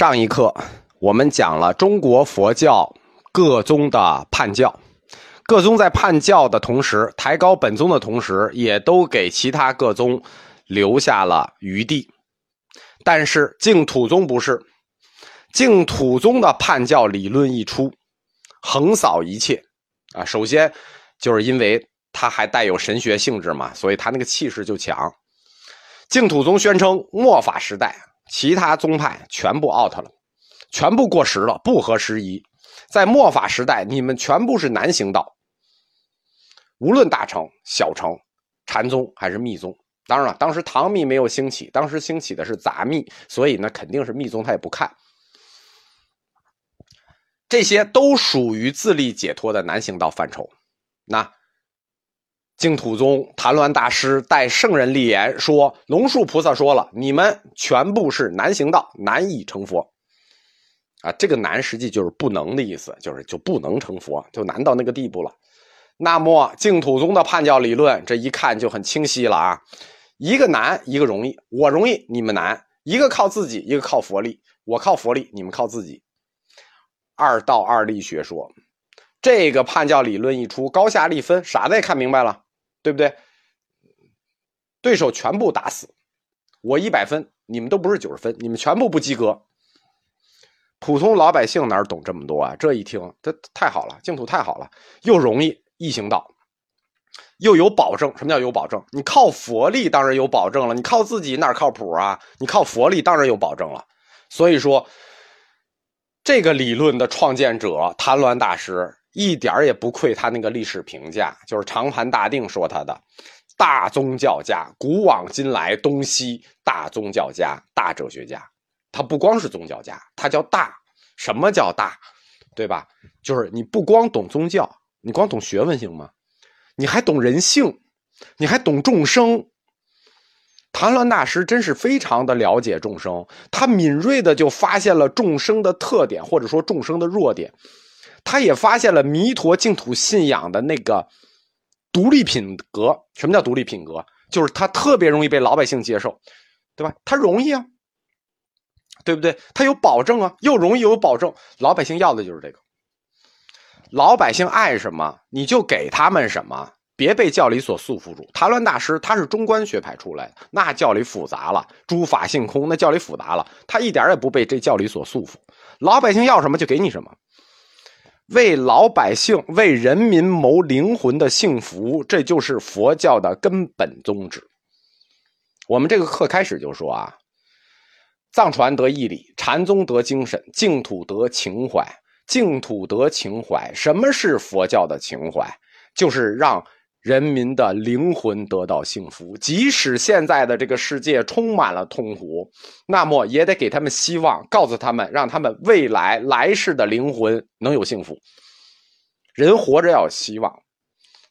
上一课我们讲了中国佛教各宗的判教，各宗在判教的同时，抬高本宗的同时，也都给其他各宗留下了余地。但是净土宗不是，净土宗的判教理论一出，横扫一切啊！首先就是因为它还带有神学性质嘛，所以它那个气势就强。净土宗宣称末法时代。其他宗派全部 out 了，全部过时了，不合时宜。在末法时代，你们全部是难行道。无论大乘、小乘、禅宗还是密宗，当然了，当时唐密没有兴起，当时兴起的是杂密，所以呢，肯定是密宗他也不看。这些都属于自立解脱的难行道范畴。那。净土宗谭鸾大师带圣人立言说：“龙树菩萨说了，你们全部是难行道，难以成佛。啊，这个难实际就是不能的意思，就是就不能成佛，就难到那个地步了。那么净土宗的判教理论，这一看就很清晰了啊，一个难，一个容易，我容易，你们难，一个靠自己，一个靠佛力，我靠佛力，你们靠自己。二道二力学说，这个判教理论一出，高下立分，傻子也看明白了。”对不对？对手全部打死，我一百分，你们都不是九十分，你们全部不及格。普通老百姓哪懂这么多啊？这一听，这太好了，净土太好了，又容易易行道，又有保证。什么叫有保证？你靠佛力当然有保证了，你靠自己哪靠谱啊？你靠佛力当然有保证了。所以说，这个理论的创建者谭鸾大师。一点儿也不愧他那个历史评价，就是长盘大定说他的大宗教家，古往今来东西大宗教家、大哲学家。他不光是宗教家，他叫大。什么叫大？对吧？就是你不光懂宗教，你光懂学问行吗？你还懂人性，你还懂众生。谭鸾大师真是非常的了解众生，他敏锐的就发现了众生的特点，或者说众生的弱点。他也发现了弥陀净土信仰的那个独立品格。什么叫独立品格？就是他特别容易被老百姓接受，对吧？他容易啊，对不对？他有保证啊，又容易有保证。老百姓要的就是这个。老百姓爱什么，你就给他们什么，别被教理所束缚住。谭鸾大师他是中观学派出来的，那教理复杂了，诸法性空，那教理复杂了，他一点也不被这教理所束缚。老百姓要什么就给你什么。为老百姓、为人民谋灵魂的幸福，这就是佛教的根本宗旨。我们这个课开始就说啊，藏传得义理，禅宗得精神，净土得情怀。净土得情怀，什么是佛教的情怀？就是让。人民的灵魂得到幸福，即使现在的这个世界充满了痛苦，那么也得给他们希望，告诉他们，让他们未来来世的灵魂能有幸福。人活着要有希望，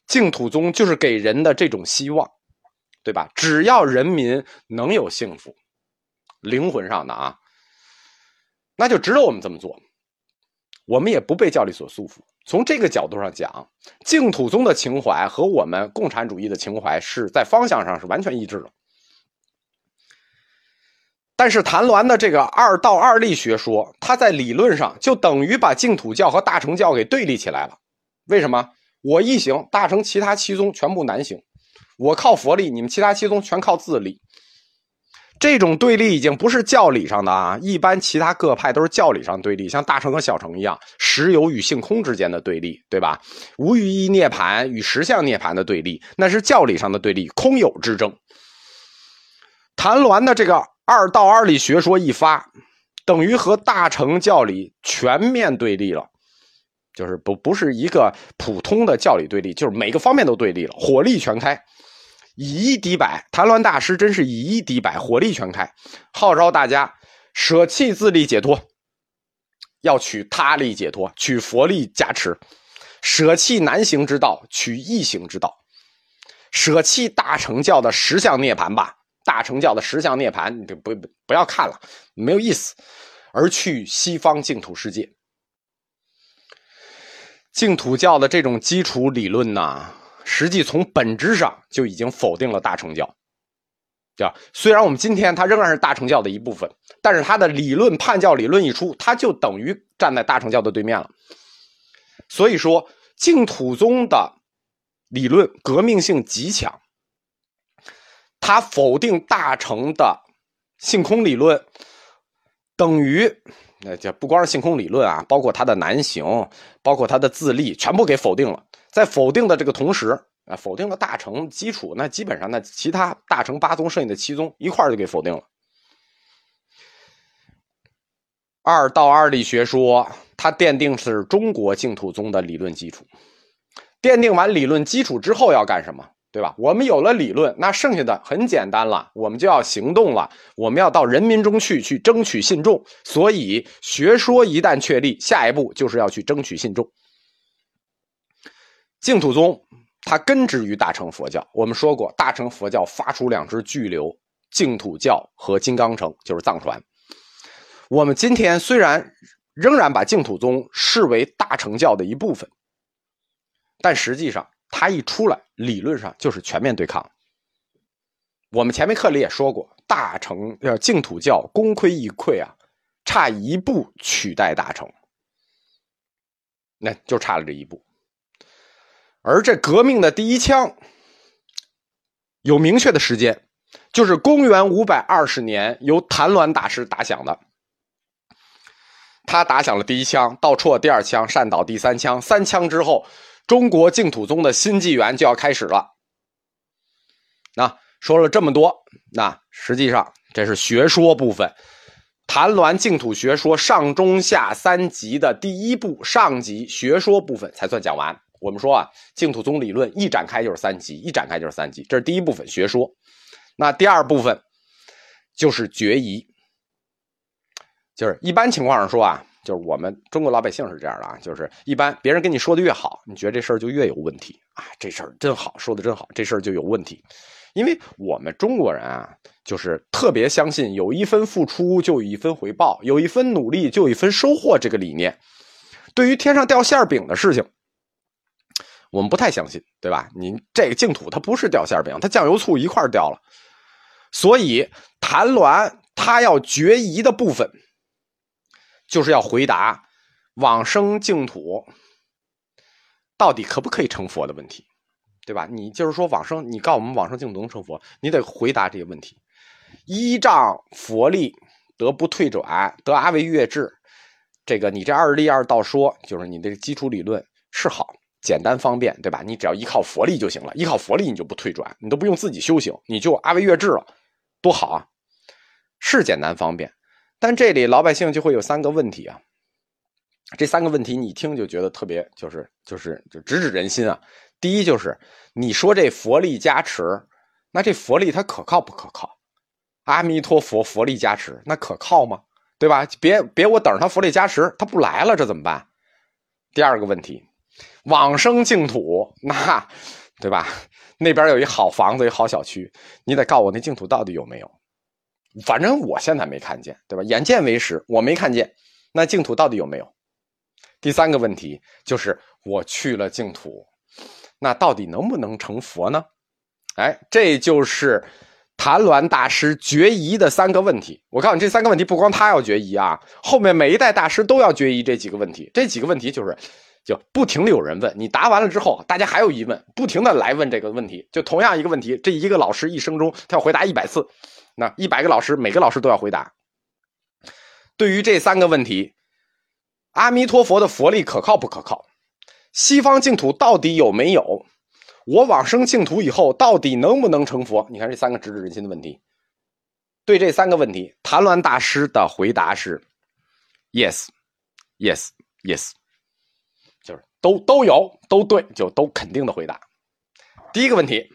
净土宗就是给人的这种希望，对吧？只要人民能有幸福，灵魂上的啊，那就值得我们这么做，我们也不被教理所束缚。从这个角度上讲，净土宗的情怀和我们共产主义的情怀是在方向上是完全一致的。但是谭鸾的这个二道二力学说，它在理论上就等于把净土教和大乘教给对立起来了。为什么？我一行，大乘其他七宗全部难行，我靠佛力，你们其他七宗全靠自力。这种对立已经不是教理上的啊，一般其他各派都是教理上对立，像大乘和小乘一样，实有与性空之间的对立，对吧？无余一涅盘与实相涅盘的对立，那是教理上的对立，空有之争。谭鸾的这个二道二理学说一发，等于和大乘教理全面对立了，就是不不是一个普通的教理对立，就是每个方面都对立了，火力全开。以一敌百，谭鸾大师真是以一敌百，火力全开，号召大家舍弃自力解脱，要取他力解脱，取佛力加持，舍弃难行之道，取易行之道，舍弃大乘教的十相涅盘吧，大乘教的十相涅盘，你不不要看了，没有意思，而去西方净土世界。净土教的这种基础理论呢？实际从本质上就已经否定了大乘教，对吧？虽然我们今天它仍然是大乘教的一部分，但是它的理论叛教理论一出，它就等于站在大乘教的对面了。所以说，净土宗的理论革命性极强，它否定大乘的性空理论，等于那就不光是性空理论啊，包括它的南行，包括它的自立，全部给否定了。在否定的这个同时啊，否定了大乘基础，那基本上那其他大乘八宗剩下的七宗一块就给否定了。二道二力学说，它奠定是中国净土宗的理论基础。奠定完理论基础之后要干什么？对吧？我们有了理论，那剩下的很简单了，我们就要行动了。我们要到人民中去，去争取信众。所以学说一旦确立，下一步就是要去争取信众。净土宗它根植于大乘佛教，我们说过，大乘佛教发出两支巨流：净土教和金刚乘，就是藏传。我们今天虽然仍然把净土宗视为大乘教的一部分，但实际上。它一出来，理论上就是全面对抗。我们前面课里也说过，大乘要净土教功亏一篑啊，差一步取代大乘，那就差了这一步。而这革命的第一枪，有明确的时间，就是公元五百二十年，由谭鸾大师打响的。他打响了第一枪，道绰第二枪，善导第三枪，三枪之后。中国净土宗的新纪元就要开始了。那说了这么多，那实际上这是学说部分，谭鸾净土学说上中下三集的第一部上集学说部分才算讲完。我们说啊，净土宗理论一展开就是三集，一展开就是三集，这是第一部分学说。那第二部分就是决疑，就是一般情况上说啊。就是我们中国老百姓是这样的啊，就是一般别人跟你说的越好，你觉得这事儿就越有问题啊。这事儿真好，说的真好，这事儿就有问题，因为我们中国人啊，就是特别相信有一分付出就有一分回报，有一分努力就有一分收获这个理念。对于天上掉馅饼的事情，我们不太相信，对吧？你这个净土它不是掉馅饼，它酱油醋一块掉了。所以谭鸾他要决疑的部分。就是要回答往生净土到底可不可以成佛的问题，对吧？你就是说往生，你告诉我们往生净土能成佛，你得回答这些问题。依仗佛力得不退转，得阿惟越智，这个你这二力二道说，就是你这基础理论是好，简单方便，对吧？你只要依靠佛力就行了，依靠佛力你就不退转，你都不用自己修行，你就阿惟越智了，多好啊！是简单方便。但这里老百姓就会有三个问题啊，这三个问题你一听就觉得特别，就是就是就直指人心啊。第一就是你说这佛力加持，那这佛力它可靠不可靠？阿弥陀佛，佛力加持那可靠吗？对吧？别别我等着他佛力加持，他不来了，这怎么办？第二个问题，往生净土那对吧？那边有一好房子，有好小区，你得告诉我那净土到底有没有？反正我现在没看见，对吧？眼见为实，我没看见。那净土到底有没有？第三个问题就是我去了净土，那到底能不能成佛呢？哎，这就是谭鸾大师决疑的三个问题。我告诉你，这三个问题不光他要决疑啊，后面每一代大师都要决疑这几个问题。这几个问题就是，就不停的有人问你，答完了之后，大家还有疑问，不停的来问这个问题。就同样一个问题，这一个老师一生中他要回答一百次。那一百个老师，每个老师都要回答。对于这三个问题，阿弥陀佛的佛力可靠不可靠？西方净土到底有没有？我往生净土以后，到底能不能成佛？你看这三个直指人心的问题。对这三个问题，谭鸾大师的回答是：yes，yes，yes，都都有，都对，就都肯定的回答。第一个问题，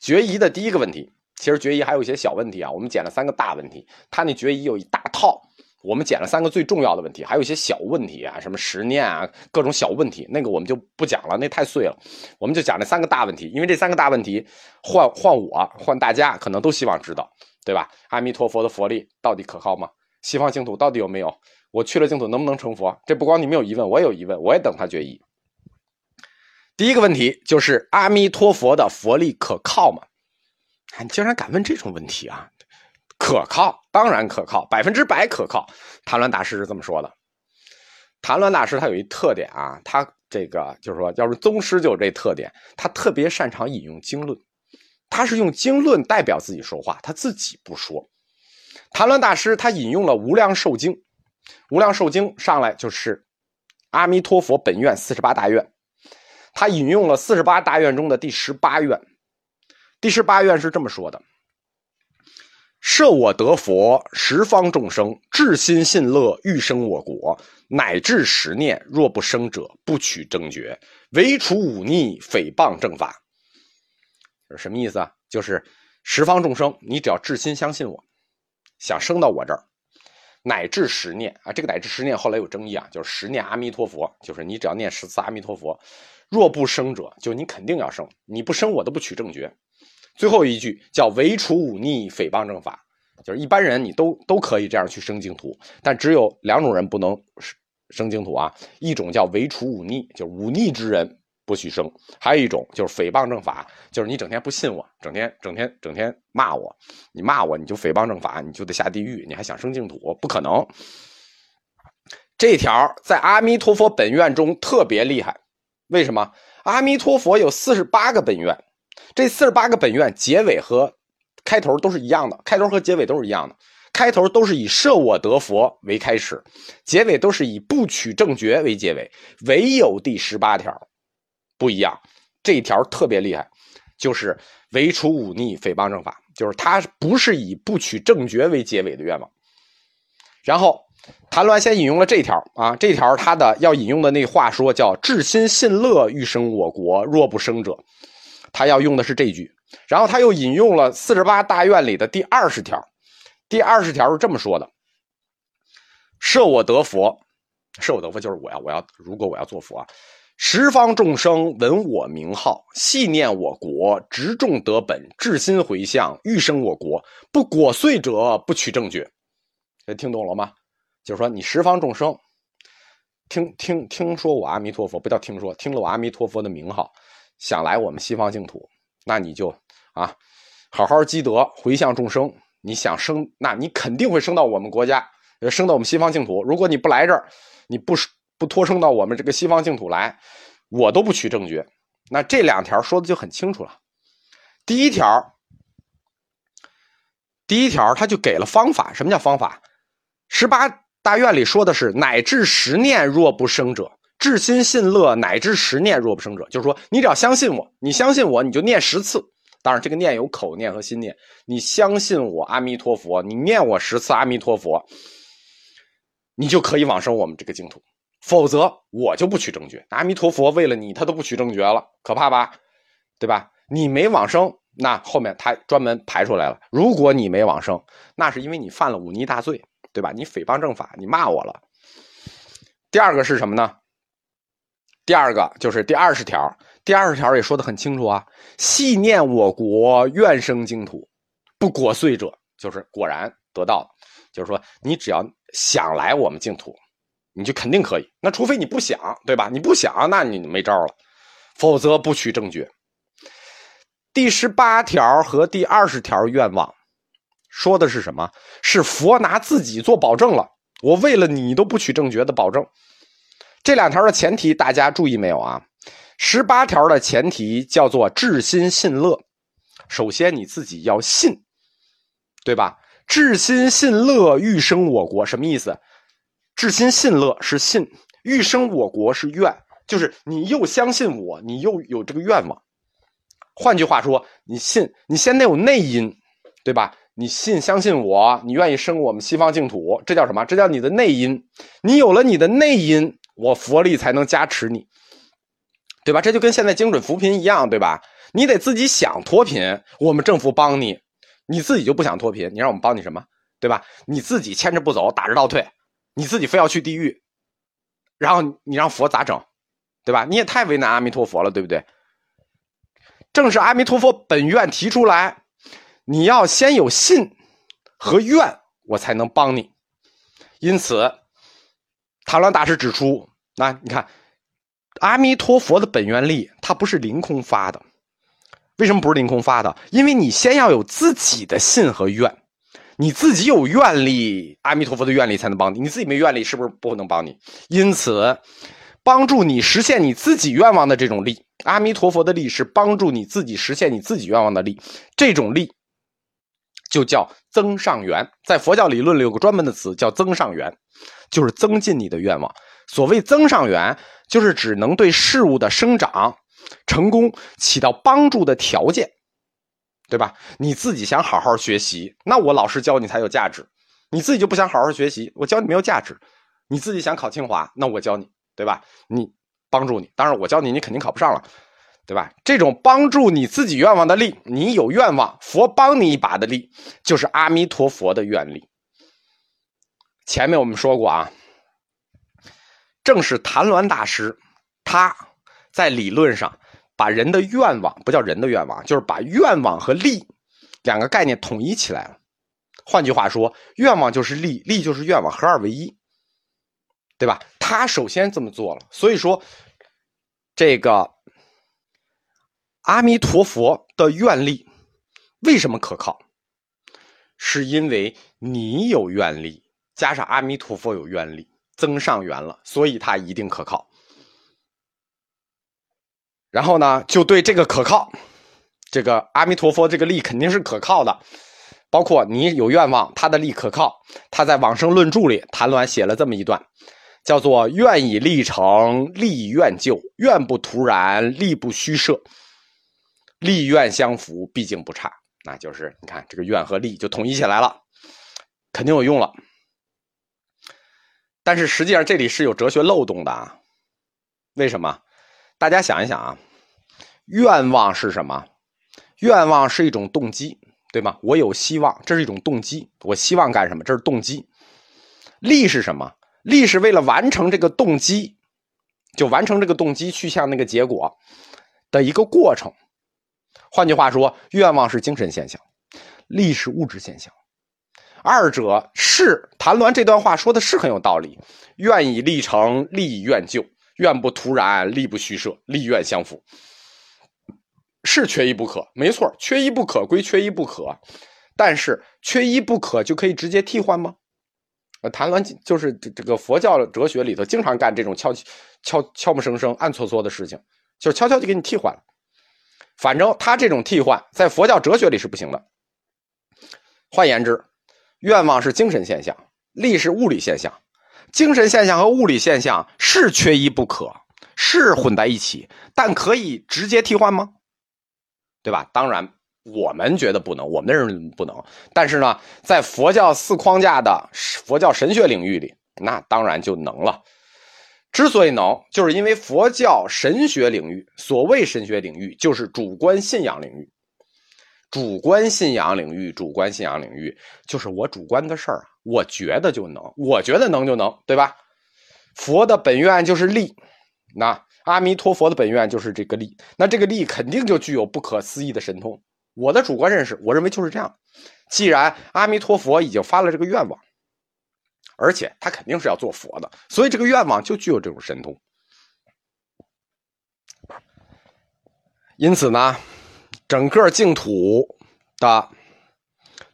决疑的第一个问题。其实决议还有一些小问题啊，我们捡了三个大问题，他那决议有一大套，我们捡了三个最重要的问题，还有一些小问题啊，什么十念啊，各种小问题，那个我们就不讲了，那太碎了，我们就讲这三个大问题，因为这三个大问题，换换我，换大家，可能都希望知道，对吧？阿弥陀佛的佛力到底可靠吗？西方净土到底有没有？我去了净土能不能成佛？这不光你们有疑问，我也有疑问，我也等他决议。第一个问题就是阿弥陀佛的佛力可靠吗？你竟然敢问这种问题啊！可靠，当然可靠，百分之百可靠。谭鸾大师是这么说的。谭鸾大师他有一特点啊，他这个就是说，要是宗师就有这特点，他特别擅长引用经论，他是用经论代表自己说话，他自己不说。谭鸾大师他引用了《无量寿经》，《无量寿经》上来就是阿弥陀佛本愿四十八大愿，他引用了四十八大愿中的第十八愿，第十八愿是这么说的。设我得佛，十方众生至心信乐，欲生我国，乃至十念，若不生者，不取正觉，唯除忤逆，诽谤正法。什么意思啊？就是十方众生，你只要至心相信我，想生到我这儿，乃至十念啊，这个乃至十念后来有争议啊，就是十念阿弥陀佛，就是你只要念十次阿弥陀佛，若不生者，就你肯定要生，你不生我都不取正觉。最后一句叫“唯除忤逆，诽谤正法”，就是一般人你都都可以这样去生净土，但只有两种人不能生净土啊，一种叫“唯除忤逆”，就是忤逆之人不许生；还有一种就是诽谤正法，就是你整天不信我，整天整天整天骂我，你骂我你就诽谤正法，你就得下地狱，你还想生净土？不可能。这条在阿弥陀佛本愿中特别厉害，为什么？阿弥陀佛有四十八个本愿。这四十八个本愿结尾和开头都是一样的，开头和结尾都是一样的，开头都是以摄我得佛为开始，结尾都是以不取正觉为结尾，唯有第十八条不一样，这一条特别厉害，就是唯除忤逆诽谤正法，就是他不是以不取正觉为结尾的愿望。然后谭鸾先引用了这条啊，这条他的要引用的那话说叫至心信乐欲生我国，若不生者。他要用的是这句，然后他又引用了四十八大愿里的第二十条，第二十条是这么说的：“设我得佛，设我得佛就是我要我要如果我要做佛啊，十方众生闻我名号，系念我国，执众得本，至心回向，欲生我国，不果遂者，不取正觉。”听懂了吗？就是说你十方众生听听听说我阿弥陀佛，不叫听说，听了我阿弥陀佛的名号。想来我们西方净土，那你就啊，好好积德，回向众生。你想生，那你肯定会升到我们国家，升到我们西方净土。如果你不来这儿，你不不托生到我们这个西方净土来，我都不取正觉。那这两条说的就很清楚了。第一条，第一条他就给了方法。什么叫方法？十八大愿里说的是，乃至十念若不生者。至心信乐乃至十念若不生者，就是说，你只要相信我，你相信我，你就念十次。当然，这个念有口念和心念。你相信我，阿弥陀佛，你念我十次阿弥陀佛，你就可以往生我们这个净土。否则，我就不取正觉。阿弥陀佛为了你，他都不取正觉了，可怕吧？对吧？你没往生，那后面他专门排出来了。如果你没往生，那是因为你犯了忤逆大罪，对吧？你诽谤正法，你骂我了。第二个是什么呢？第二个就是第二十条，第二十条也说的很清楚啊，系念我国愿生净土，不果遂者，就是果然得到，就是说你只要想来我们净土，你就肯定可以。那除非你不想，对吧？你不想，那你没招了，否则不取正觉。第十八条和第二十条愿望说的是什么？是佛拿自己做保证了，我为了你都不取正觉的保证。这两条的前提，大家注意没有啊？十八条的前提叫做至心信乐。首先你自己要信，对吧？至心信乐，欲生我国，什么意思？至心信乐是信，欲生我国是愿，就是你又相信我，你又有这个愿望。换句话说，你信，你先得有内因，对吧？你信，相信我，你愿意生我们西方净土，这叫什么？这叫你的内因。你有了你的内因。我佛力才能加持你，对吧？这就跟现在精准扶贫一样，对吧？你得自己想脱贫，我们政府帮你；你自己就不想脱贫，你让我们帮你什么？对吧？你自己牵着不走，打着倒退，你自己非要去地狱，然后你让佛咋整？对吧？你也太为难阿弥陀佛了，对不对？正是阿弥陀佛本愿提出来，你要先有信和愿，我才能帮你。因此。唐鸾大师指出：“那你看，阿弥陀佛的本愿力，它不是凌空发的。为什么不是凌空发的？因为你先要有自己的信和愿，你自己有愿力，阿弥陀佛的愿力才能帮你。你自己没愿力，是不是不能帮你？因此，帮助你实现你自己愿望的这种力，阿弥陀佛的力是帮助你自己实现你自己愿望的力。这种力就叫增上缘。在佛教理论里有个专门的词叫增上缘，就是增进你的愿望。所谓增上缘，就是只能对事物的生长、成功起到帮助的条件。对吧？你自己想好好学习，那我老师教你才有价值。你自己就不想好好学习，我教你没有价值。你自己想考清华，那我教你，对吧？你帮助你，当然我教你，你肯定考不上了，对吧？这种帮助你自己愿望的力，你有愿望，佛帮你一把的力，就是阿弥陀佛的愿力。前面我们说过啊，正是谭鸾大师，他在理论上。把人的愿望不叫人的愿望，就是把愿望和力两个概念统一起来了。换句话说，愿望就是力，力就是愿望，合二为一，对吧？他首先这么做了，所以说这个阿弥陀佛的愿力为什么可靠？是因为你有愿力，加上阿弥陀佛有愿力，增上缘了，所以它一定可靠。然后呢，就对这个可靠，这个阿弥陀佛这个力肯定是可靠的，包括你有愿望，他的力可靠。他在《往生论著》里，谭鸾写了这么一段，叫做“愿以力成，力愿就；愿不徒然，力不虚设。力愿相符，毕竟不差。”那就是你看这个愿和力就统一起来了，肯定有用了。但是实际上这里是有哲学漏洞的啊，为什么？大家想一想啊，愿望是什么？愿望是一种动机，对吗？我有希望，这是一种动机。我希望干什么？这是动机。力是什么？力是为了完成这个动机，就完成这个动机去向那个结果的一个过程。换句话说，愿望是精神现象，力是物质现象。二者是谭鸾这段话说的是很有道理。愿以力成，力以愿就。愿不徒然，力不虚设，力愿相符，是缺一不可。没错，缺一不可归缺一不可，但是缺一不可就可以直接替换吗？呃，谭鸾就是这这个佛教哲学里头经常干这种悄悄悄没声声、暗搓搓的事情，就悄悄就给你替换了。反正他这种替换在佛教哲学里是不行的。换言之，愿望是精神现象，力是物理现象。精神现象和物理现象是缺一不可，是混在一起，但可以直接替换吗？对吧？当然，我们觉得不能，我们的人不能。但是呢，在佛教四框架的佛教神学领域里，那当然就能了。之所以能，就是因为佛教神学领域，所谓神学领域，就是主观信仰领域。主观信仰领域，主观信仰领域就是我主观的事儿啊，我觉得就能，我觉得能就能，对吧？佛的本愿就是力，那阿弥陀佛的本愿就是这个力，那这个力肯定就具有不可思议的神通。我的主观认识，我认为就是这样。既然阿弥陀佛已经发了这个愿望，而且他肯定是要做佛的，所以这个愿望就具有这种神通。因此呢。整个净土的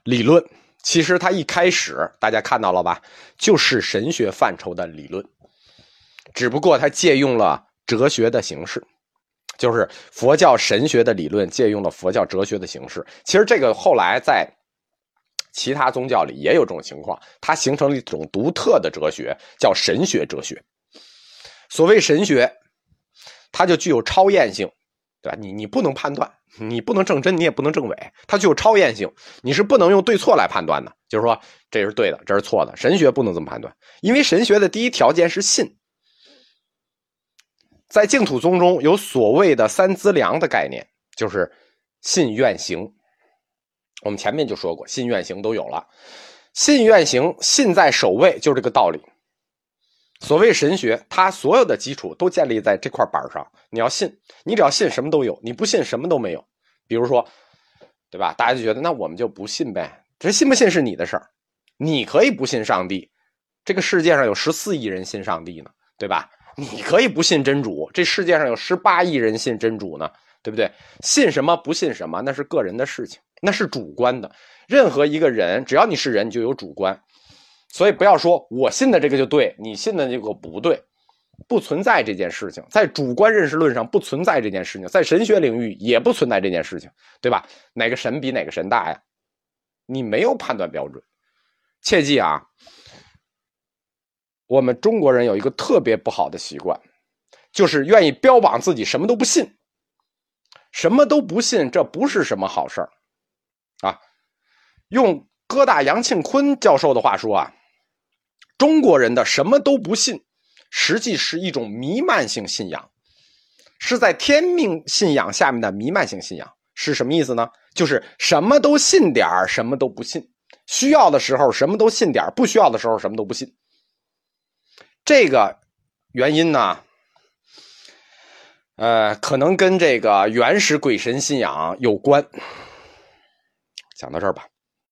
理论，其实它一开始大家看到了吧，就是神学范畴的理论，只不过它借用了哲学的形式，就是佛教神学的理论借用了佛教哲学的形式。其实这个后来在其他宗教里也有这种情况，它形成了一种独特的哲学，叫神学哲学。所谓神学，它就具有超验性，对吧？你你不能判断。你不能证真，你也不能证伪，它具有超验性，你是不能用对错来判断的。就是说，这是对的，这是错的。神学不能这么判断，因为神学的第一条件是信。在净土宗中有所谓的三资粮的概念，就是信、愿、行。我们前面就说过，信、愿、行都有了，信、愿、行，信在首位，就是这个道理。所谓神学，它所有的基础都建立在这块板上。你要信，你只要信，什么都有；你不信，什么都没有。比如说，对吧？大家就觉得那我们就不信呗？这信不信是你的事儿。你可以不信上帝，这个世界上有十四亿人信上帝呢，对吧？你可以不信真主，这世界上有十八亿人信真主呢，对不对？信什么不信什么，那是个人的事情，那是主观的。任何一个人，只要你是人，你就有主观，所以不要说我信的这个就对，你信的这个不对，不存在这件事情，在主观认识论上不存在这件事情，在神学领域也不存在这件事情，对吧？哪个神比哪个神大呀？你没有判断标准，切记啊！我们中国人有一个特别不好的习惯，就是愿意标榜自己什么都不信，什么都不信，这不是什么好事儿啊！用哥大杨庆坤教授的话说啊，中国人的什么都不信，实际是一种弥漫性信仰，是在天命信仰下面的弥漫性信仰。是什么意思呢？就是什么都信点什么都不信。需要的时候什么都信点不需要的时候什么都不信。这个原因呢，呃，可能跟这个原始鬼神信仰有关。讲到这儿吧。